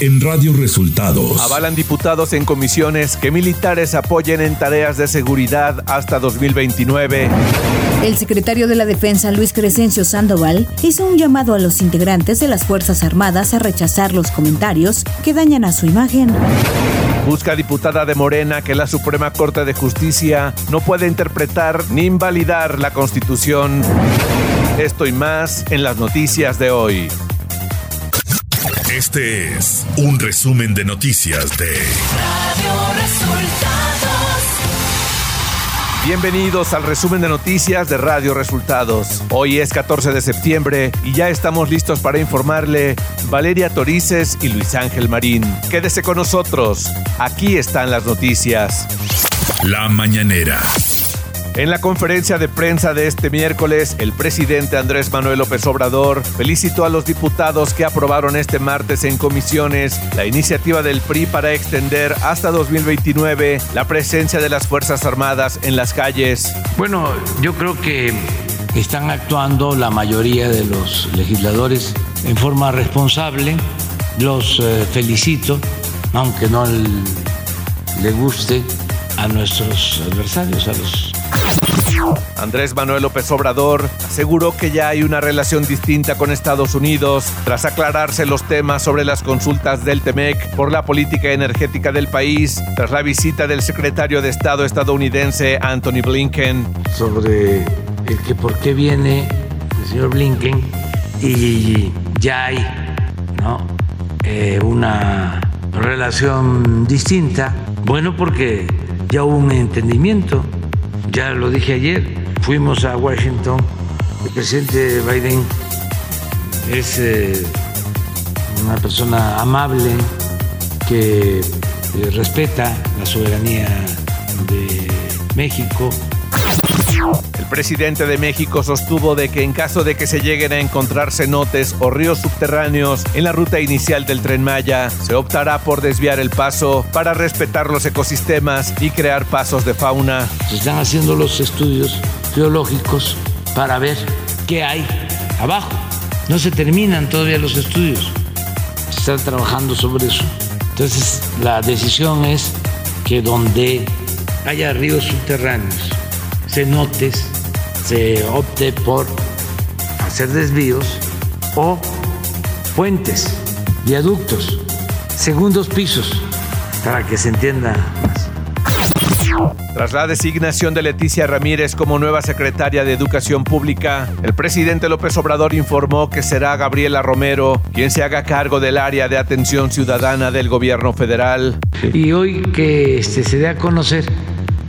en Radio Resultados. Avalan diputados en comisiones que militares apoyen en tareas de seguridad hasta 2029. El secretario de la Defensa, Luis Crescencio Sandoval, hizo un llamado a los integrantes de las Fuerzas Armadas a rechazar los comentarios que dañan a su imagen. Busca diputada de Morena que la Suprema Corte de Justicia no puede interpretar ni invalidar la Constitución. Esto y más en las noticias de hoy. Este es un resumen de noticias de Radio Resultados. Bienvenidos al resumen de noticias de Radio Resultados. Hoy es 14 de septiembre y ya estamos listos para informarle Valeria Torices y Luis Ángel Marín. Quédese con nosotros. Aquí están las noticias. La mañanera. En la conferencia de prensa de este miércoles, el presidente Andrés Manuel López Obrador felicitó a los diputados que aprobaron este martes en comisiones la iniciativa del PRI para extender hasta 2029 la presencia de las Fuerzas Armadas en las calles. Bueno, yo creo que están actuando la mayoría de los legisladores en forma responsable. Los eh, felicito, aunque no le guste a nuestros adversarios, a los Andrés Manuel López Obrador aseguró que ya hay una relación distinta con Estados Unidos tras aclararse los temas sobre las consultas del TEMEC por la política energética del país tras la visita del secretario de Estado estadounidense Anthony Blinken. Sobre el que por qué viene el señor Blinken y ya hay eh, una relación distinta. Bueno, porque ya hubo un entendimiento ya lo dije ayer, fuimos a Washington, el presidente Biden es eh, una persona amable que eh, respeta la soberanía de México presidente de México sostuvo de que en caso de que se lleguen a encontrar cenotes o ríos subterráneos en la ruta inicial del tren Maya, se optará por desviar el paso para respetar los ecosistemas y crear pasos de fauna. Se están haciendo los estudios geológicos para ver qué hay abajo. No se terminan todavía los estudios. Se están trabajando sobre eso. Entonces, la decisión es que donde haya ríos subterráneos, cenotes, se opte por hacer desvíos o puentes, viaductos, segundos pisos, para que se entienda más. Tras la designación de Leticia Ramírez como nueva secretaria de Educación Pública, el presidente López Obrador informó que será Gabriela Romero quien se haga cargo del área de atención ciudadana del gobierno federal. Y hoy que este, se dé a conocer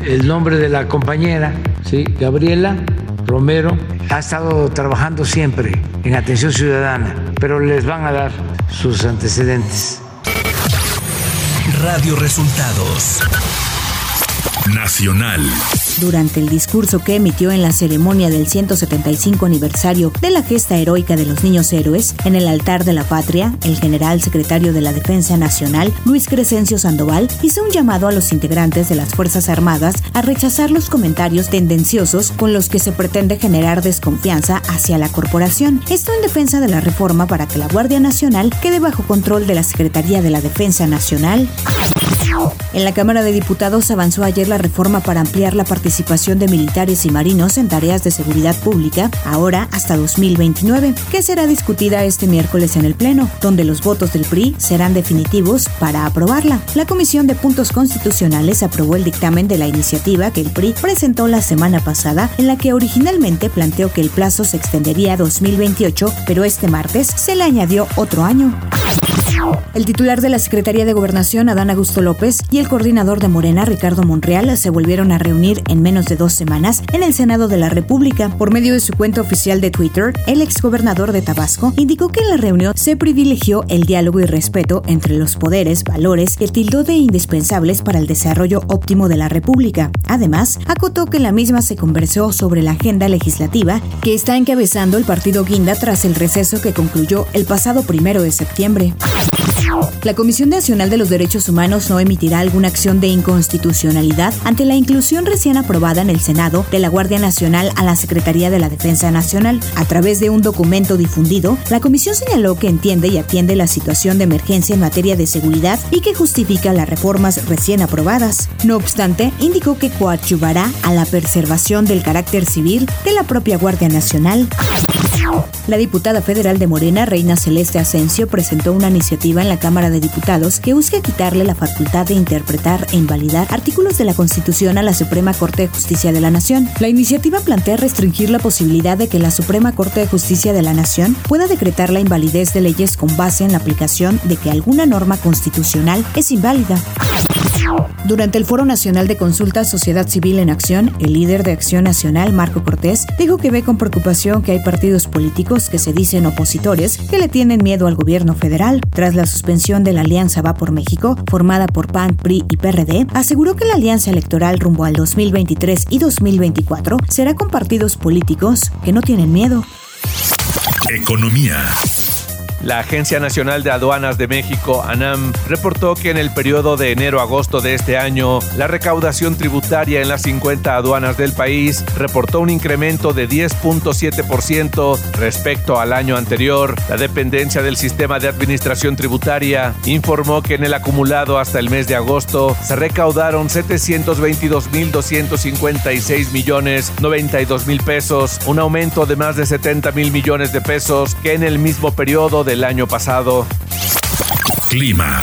el nombre de la compañera, ¿sí? Gabriela Romero, ha estado trabajando siempre en atención ciudadana, pero les van a dar sus antecedentes. Radio Resultados Nacional. Durante el discurso que emitió en la ceremonia del 175 aniversario de la gesta heroica de los niños héroes en el altar de la patria, el general secretario de la Defensa Nacional, Luis Crescencio Sandoval, hizo un llamado a los integrantes de las Fuerzas Armadas a rechazar los comentarios tendenciosos con los que se pretende generar desconfianza hacia la corporación. Esto en defensa de la reforma para que la Guardia Nacional quede bajo control de la Secretaría de la Defensa Nacional. En la Cámara de Diputados avanzó ayer la reforma para ampliar la participación de militares y marinos en tareas de seguridad pública, ahora hasta 2029, que será discutida este miércoles en el Pleno, donde los votos del PRI serán definitivos para aprobarla. La Comisión de Puntos Constitucionales aprobó el dictamen de la iniciativa que el PRI presentó la semana pasada, en la que originalmente planteó que el plazo se extendería a 2028, pero este martes se le añadió otro año. El titular de la Secretaría de Gobernación, Adán Augusto López, y el coordinador de Morena, Ricardo Monreal, se volvieron a reunir en menos de dos semanas en el Senado de la República. Por medio de su cuenta oficial de Twitter, el exgobernador de Tabasco indicó que en la reunión se privilegió el diálogo y respeto entre los poderes, valores que tildó de indispensables para el desarrollo óptimo de la República. Además, acotó que la misma se conversó sobre la agenda legislativa que está encabezando el partido Guinda tras el receso que concluyó el pasado primero de septiembre. La Comisión Nacional de los Derechos Humanos no emitirá alguna acción de inconstitucionalidad ante la inclusión recién aprobada en el Senado de la Guardia Nacional a la Secretaría de la Defensa Nacional. A través de un documento difundido, la comisión señaló que entiende y atiende la situación de emergencia en materia de seguridad y que justifica las reformas recién aprobadas. No obstante, indicó que coadyuvará a la preservación del carácter civil de la propia Guardia Nacional. La diputada federal de Morena, Reina Celeste Asensio, presentó una iniciativa en la Cámara de Diputados que busca quitarle la facultad de interpretar e invalidar artículos de la Constitución a la Suprema Corte de Justicia de la Nación. La iniciativa plantea restringir la posibilidad de que la Suprema Corte de Justicia de la Nación pueda decretar la invalidez de leyes con base en la aplicación de que alguna norma constitucional es inválida. Durante el Foro Nacional de Consulta Sociedad Civil en Acción, el líder de Acción Nacional, Marco Cortés, dijo que ve con preocupación que hay partidos políticos que se dicen opositores que le tienen miedo al gobierno federal. Tras la suspensión de la Alianza Va por México, formada por PAN, PRI y PRD, aseguró que la alianza electoral rumbo al 2023 y 2024 será con partidos políticos que no tienen miedo. Economía. La Agencia Nacional de Aduanas de México, ANAM, reportó que en el periodo de enero a agosto de este año, la recaudación tributaria en las 50 aduanas del país reportó un incremento de 10.7% respecto al año anterior. La dependencia del sistema de administración tributaria informó que en el acumulado hasta el mes de agosto se recaudaron 722.256 millones 92 mil pesos, un aumento de más de 70 mil millones de pesos que en el mismo periodo de el año pasado. Clima.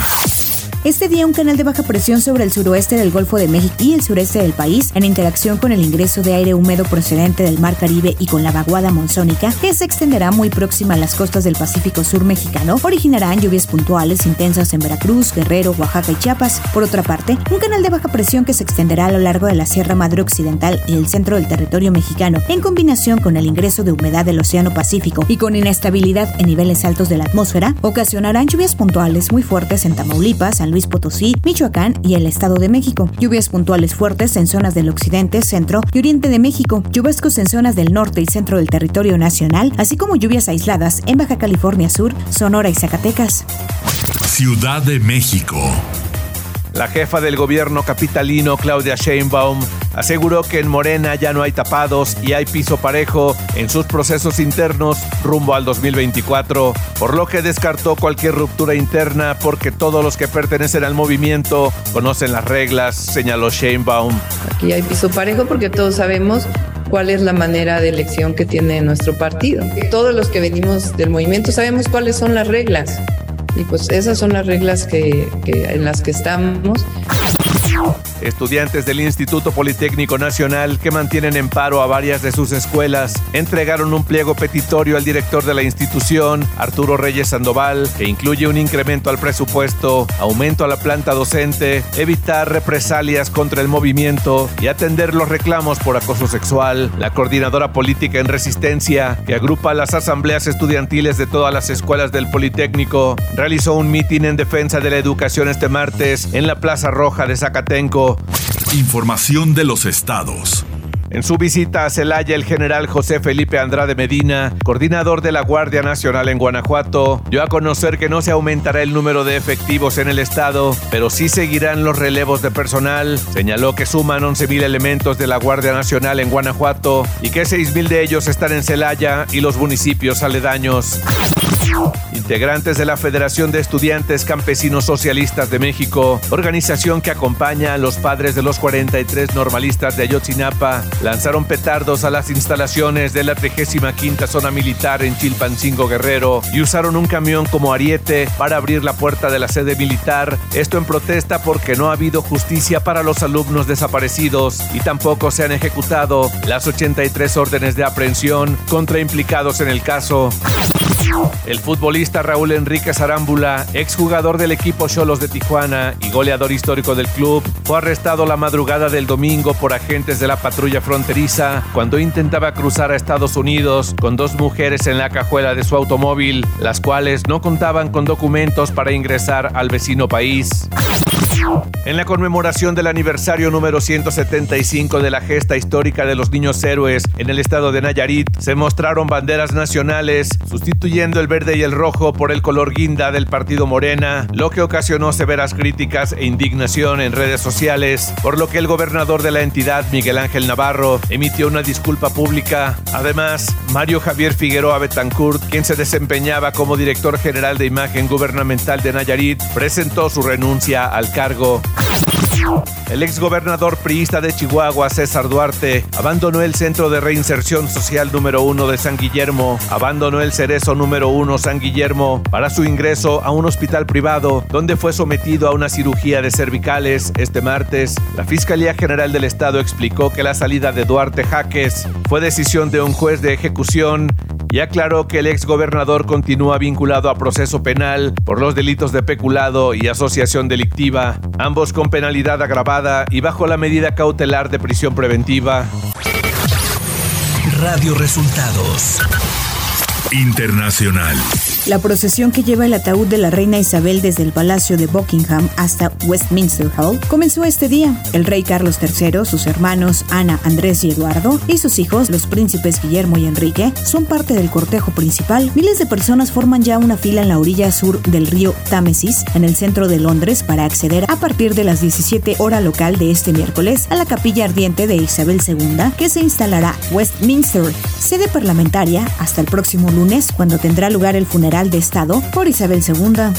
Este día un canal de baja presión sobre el suroeste del Golfo de México y el sureste del país, en interacción con el ingreso de aire húmedo procedente del Mar Caribe y con la vaguada monzónica, que se extenderá muy próxima a las costas del Pacífico Sur mexicano, originarán lluvias puntuales intensas en Veracruz, Guerrero, Oaxaca y Chiapas. Por otra parte, un canal de baja presión que se extenderá a lo largo de la Sierra Madre Occidental y el centro del territorio mexicano, en combinación con el ingreso de humedad del Océano Pacífico y con inestabilidad en niveles altos de la atmósfera, ocasionarán lluvias puntuales muy fuertes en Tamaulipas, Luis Potosí, Michoacán y el Estado de México. Lluvias puntuales fuertes en zonas del occidente, centro y oriente de México. Lluvascos en zonas del norte y centro del territorio nacional, así como lluvias aisladas en Baja California Sur, Sonora y Zacatecas. Ciudad de México. La jefa del gobierno capitalino, Claudia Sheinbaum, aseguró que en Morena ya no hay tapados y hay piso parejo en sus procesos internos rumbo al 2024, por lo que descartó cualquier ruptura interna porque todos los que pertenecen al movimiento conocen las reglas, señaló Sheinbaum. Aquí hay piso parejo porque todos sabemos cuál es la manera de elección que tiene nuestro partido. Todos los que venimos del movimiento sabemos cuáles son las reglas. Y pues esas son las reglas que, que en las que estamos. Estudiantes del Instituto Politécnico Nacional que mantienen en paro a varias de sus escuelas entregaron un pliego petitorio al director de la institución, Arturo Reyes Sandoval, que incluye un incremento al presupuesto, aumento a la planta docente, evitar represalias contra el movimiento y atender los reclamos por acoso sexual. La coordinadora política en resistencia, que agrupa las asambleas estudiantiles de todas las escuelas del Politécnico, realizó un mitin en defensa de la educación este martes en la Plaza Roja de Zacatenco Información de los estados. En su visita a Celaya, el general José Felipe Andrade Medina, coordinador de la Guardia Nacional en Guanajuato, dio a conocer que no se aumentará el número de efectivos en el estado, pero sí seguirán los relevos de personal. Señaló que suman 11.000 elementos de la Guardia Nacional en Guanajuato y que 6.000 de ellos están en Celaya y los municipios aledaños. Integrantes de la Federación de Estudiantes Campesinos Socialistas de México, organización que acompaña a los padres de los 43 normalistas de Ayotzinapa, lanzaron petardos a las instalaciones de la 35 Zona Militar en Chilpancingo Guerrero y usaron un camión como ariete para abrir la puerta de la sede militar, esto en protesta porque no ha habido justicia para los alumnos desaparecidos y tampoco se han ejecutado las 83 órdenes de aprehensión contra implicados en el caso. El futbolista Raúl Enrique Zarámbula, exjugador del equipo Cholos de Tijuana y goleador histórico del club, fue arrestado la madrugada del domingo por agentes de la patrulla fronteriza cuando intentaba cruzar a Estados Unidos con dos mujeres en la cajuela de su automóvil, las cuales no contaban con documentos para ingresar al vecino país. En la conmemoración del aniversario número 175 de la gesta histórica de los niños héroes en el estado de Nayarit, se mostraron banderas nacionales sustituyendo el verde y el rojo por el color guinda del partido Morena, lo que ocasionó severas críticas e indignación en redes sociales, por lo que el gobernador de la entidad, Miguel Ángel Navarro, emitió una disculpa pública. Además, Mario Javier Figueroa Betancourt, quien se desempeñaba como director general de imagen gubernamental de Nayarit, presentó su renuncia al cargo. El exgobernador priista de Chihuahua, César Duarte, abandonó el Centro de Reinserción Social número 1 de San Guillermo, abandonó el Cerezo número 1 San Guillermo para su ingreso a un hospital privado, donde fue sometido a una cirugía de cervicales. Este martes. La Fiscalía General del Estado explicó que la salida de Duarte Jaques fue decisión de un juez de ejecución y aclaró que el exgobernador continúa vinculado a proceso penal por los delitos de peculado y asociación delictiva, ambos con penalidad agravada y bajo la medida cautelar de prisión preventiva. Radio Resultados Internacional. La procesión que lleva el ataúd de la reina Isabel desde el Palacio de Buckingham hasta Westminster Hall comenzó este día. El rey Carlos III, sus hermanos Ana, Andrés y Eduardo y sus hijos, los príncipes Guillermo y Enrique, son parte del cortejo principal. Miles de personas forman ya una fila en la orilla sur del río Támesis, en el centro de Londres, para acceder a partir de las 17 hora local de este miércoles a la capilla ardiente de Isabel II, que se instalará Westminster, sede parlamentaria, hasta el próximo lunes, cuando tendrá lugar el funeral de Estado por Isabel II.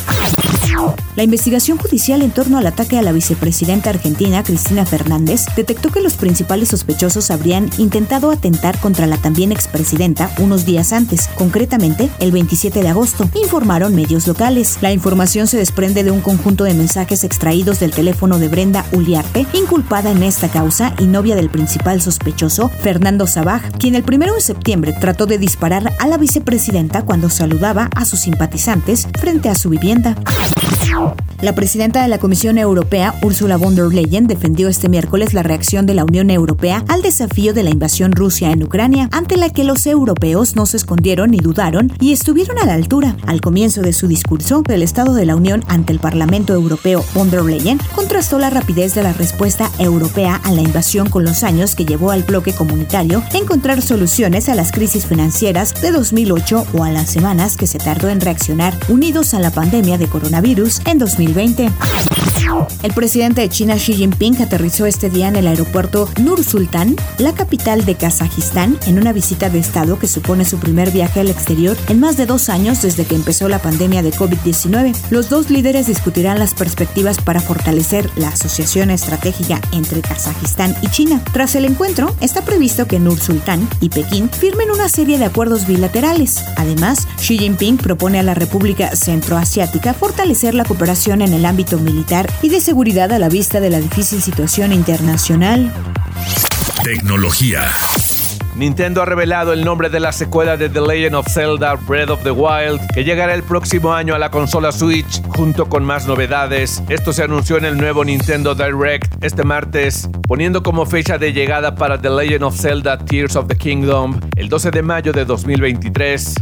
La investigación judicial en torno al ataque a la vicepresidenta argentina Cristina Fernández detectó que los principales sospechosos habrían intentado atentar contra la también expresidenta unos días antes, concretamente el 27 de agosto, informaron medios locales. La información se desprende de un conjunto de mensajes extraídos del teléfono de Brenda Uliarte, inculpada en esta causa y novia del principal sospechoso, Fernando Sabaj, quien el 1 de septiembre trató de disparar a la vicepresidenta cuando saludaba a sus simpatizantes frente a su vivienda. La presidenta de la Comisión Europea, Ursula von der Leyen, defendió este miércoles la reacción de la Unión Europea al desafío de la invasión Rusia en Ucrania, ante la que los europeos no se escondieron ni dudaron y estuvieron a la altura. Al comienzo de su discurso del Estado de la Unión ante el Parlamento Europeo, von der Leyen contrastó la rapidez de la respuesta europea a la invasión con los años que llevó al bloque comunitario encontrar soluciones a las crisis financieras de 2008 o a las semanas que se en reaccionar unidos a la pandemia de coronavirus en 2020. El presidente de China Xi Jinping aterrizó este día en el aeropuerto Nur Sultan, la capital de Kazajistán, en una visita de Estado que supone su primer viaje al exterior en más de dos años desde que empezó la pandemia de COVID-19. Los dos líderes discutirán las perspectivas para fortalecer la asociación estratégica entre Kazajistán y China. Tras el encuentro, está previsto que Nur Sultan y Pekín firmen una serie de acuerdos bilaterales. Además, Xi Jinping propone a la República Centroasiática fortalecer la cooperación en el ámbito militar y de seguridad a la vista de la difícil situación internacional. Tecnología. Nintendo ha revelado el nombre de la secuela de The Legend of Zelda Breath of the Wild, que llegará el próximo año a la consola Switch, junto con más novedades. Esto se anunció en el nuevo Nintendo Direct este martes, poniendo como fecha de llegada para The Legend of Zelda Tears of the Kingdom el 12 de mayo de 2023.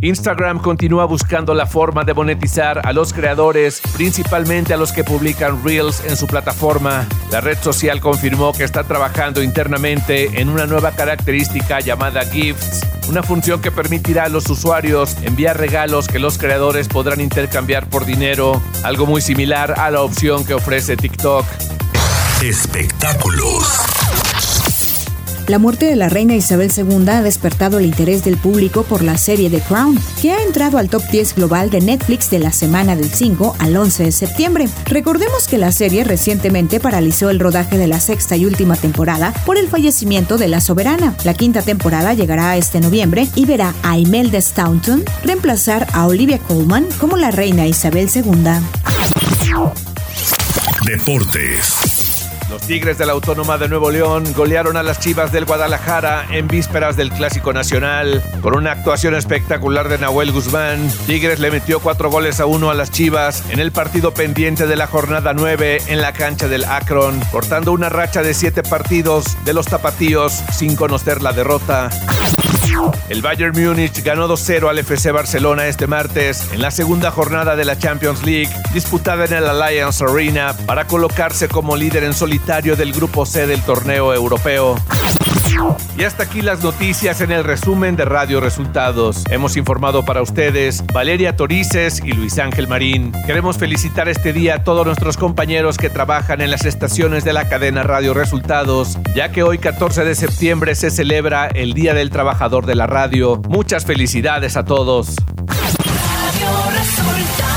Instagram continúa buscando la forma de monetizar a los creadores, principalmente a los que publican Reels en su plataforma. La red social confirmó que está trabajando internamente en una nueva característica llamada Gifts, una función que permitirá a los usuarios enviar regalos que los creadores podrán intercambiar por dinero, algo muy similar a la opción que ofrece TikTok. Espectáculos. La muerte de la reina Isabel II ha despertado el interés del público por la serie The Crown, que ha entrado al top 10 global de Netflix de la semana del 5 al 11 de septiembre. Recordemos que la serie recientemente paralizó el rodaje de la sexta y última temporada por el fallecimiento de la soberana. La quinta temporada llegará este noviembre y verá a Imelda Staunton reemplazar a Olivia Colman como la reina Isabel II. Deportes. Los Tigres de la Autónoma de Nuevo León golearon a las Chivas del Guadalajara en vísperas del Clásico Nacional. Con una actuación espectacular de Nahuel Guzmán, Tigres le metió cuatro goles a uno a las Chivas en el partido pendiente de la jornada 9 en la cancha del Akron, cortando una racha de siete partidos de los tapatíos sin conocer la derrota. El Bayern Múnich ganó 2-0 al FC Barcelona este martes en la segunda jornada de la Champions League, disputada en el Allianz Arena, para colocarse como líder en solitario del grupo C del torneo europeo. Y hasta aquí las noticias en el resumen de Radio Resultados. Hemos informado para ustedes Valeria Torices y Luis Ángel Marín. Queremos felicitar este día a todos nuestros compañeros que trabajan en las estaciones de la cadena Radio Resultados, ya que hoy 14 de septiembre se celebra el Día del Trabajador de la Radio. Muchas felicidades a todos. Radio Resultados.